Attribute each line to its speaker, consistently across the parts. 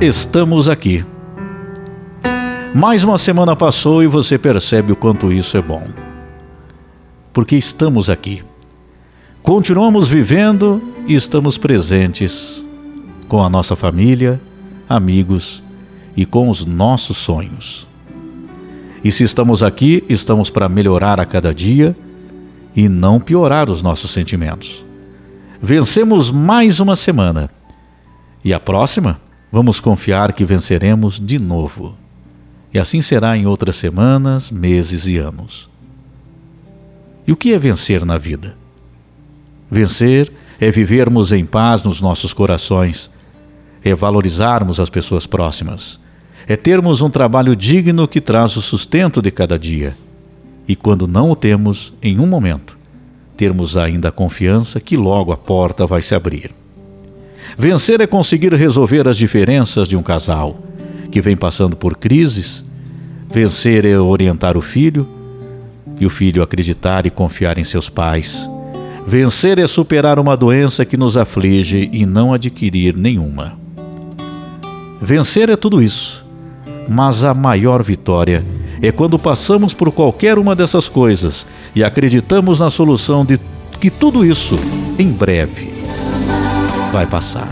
Speaker 1: estamos aqui. Mais uma semana passou e você percebe o quanto isso é bom. Porque estamos aqui. Continuamos vivendo e estamos presentes com a nossa família, amigos e com os nossos sonhos. E se estamos aqui, estamos para melhorar a cada dia e não piorar os nossos sentimentos. Vencemos mais uma semana. E a próxima, vamos confiar que venceremos de novo. E assim será em outras semanas, meses e anos. E o que é vencer na vida? Vencer é vivermos em paz nos nossos corações, é valorizarmos as pessoas próximas, é termos um trabalho digno que traz o sustento de cada dia. E quando não o temos, em um momento, termos ainda a confiança que logo a porta vai se abrir. Vencer é conseguir resolver as diferenças de um casal que vem passando por crises. Vencer é orientar o filho e o filho acreditar e confiar em seus pais. Vencer é superar uma doença que nos aflige e não adquirir nenhuma. Vencer é tudo isso, mas a maior vitória é quando passamos por qualquer uma dessas coisas e acreditamos na solução de que tudo isso, em breve, vai passar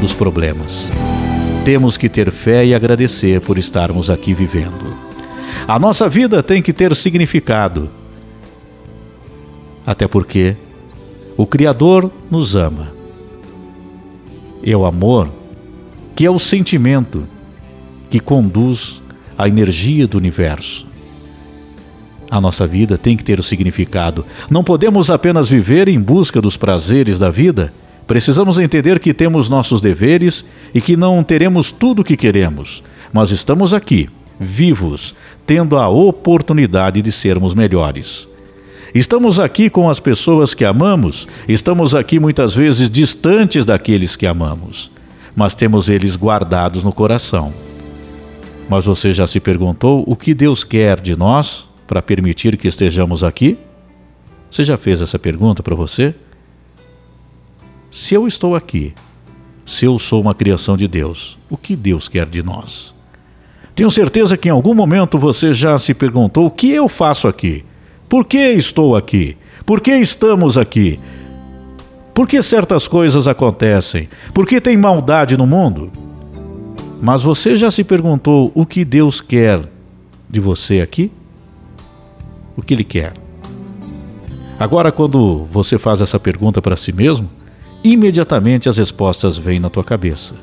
Speaker 1: dos problemas. Temos que ter fé e agradecer por estarmos aqui vivendo. A nossa vida tem que ter significado. Até porque o Criador nos ama. É o amor que é o sentimento que conduz a energia do universo. A nossa vida tem que ter o significado. Não podemos apenas viver em busca dos prazeres da vida. Precisamos entender que temos nossos deveres e que não teremos tudo o que queremos, mas estamos aqui, vivos, tendo a oportunidade de sermos melhores. Estamos aqui com as pessoas que amamos, estamos aqui muitas vezes distantes daqueles que amamos, mas temos eles guardados no coração. Mas você já se perguntou o que Deus quer de nós para permitir que estejamos aqui? Você já fez essa pergunta para você? Se eu estou aqui, se eu sou uma criação de Deus, o que Deus quer de nós? Tenho certeza que em algum momento você já se perguntou: o que eu faço aqui? Por que estou aqui? Por que estamos aqui? Por que certas coisas acontecem? Por que tem maldade no mundo? Mas você já se perguntou o que Deus quer de você aqui? O que Ele quer? Agora, quando você faz essa pergunta para si mesmo, imediatamente as respostas vêm na tua cabeça.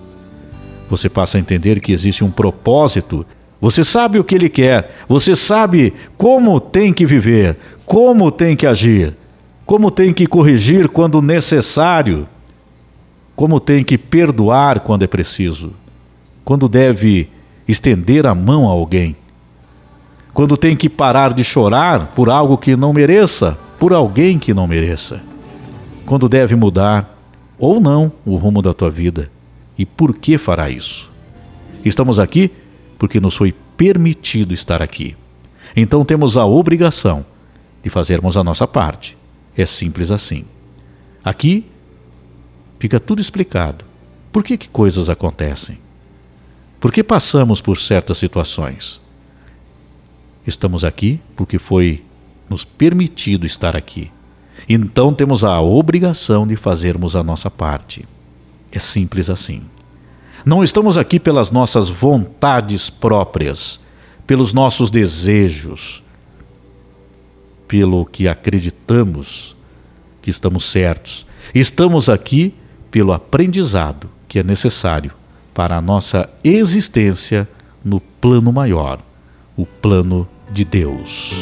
Speaker 1: Você passa a entender que existe um propósito. Você sabe o que Ele quer. Você sabe como tem que viver, como tem que agir, como tem que corrigir quando necessário, como tem que perdoar quando é preciso quando deve estender a mão a alguém, quando tem que parar de chorar por algo que não mereça, por alguém que não mereça, quando deve mudar ou não o rumo da tua vida e por que fará isso. Estamos aqui porque nos foi permitido estar aqui. Então temos a obrigação de fazermos a nossa parte. É simples assim. Aqui fica tudo explicado. Por que, que coisas acontecem? Por que passamos por certas situações? Estamos aqui porque foi nos permitido estar aqui. Então temos a obrigação de fazermos a nossa parte. É simples assim. Não estamos aqui pelas nossas vontades próprias, pelos nossos desejos, pelo que acreditamos que estamos certos. Estamos aqui pelo aprendizado que é necessário para a nossa existência no plano maior, o plano de Deus.